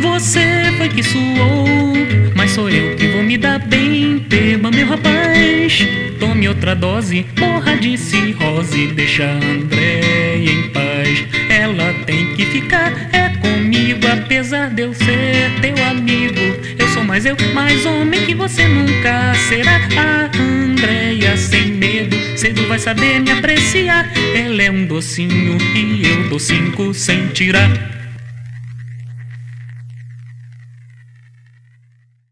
Você foi que suou, mas sou eu que vou me dar bem. Beba, meu rapaz, tome outra dose, morra de cirrose, deixa a Andréia em paz. Ela tem que ficar, é comigo, apesar de eu ser teu amigo. Eu sou mais eu, mais homem que você nunca será. A Andréia sem medo, cedo vai saber me apreciar. Ela é um docinho e eu dou cinco sem tirar.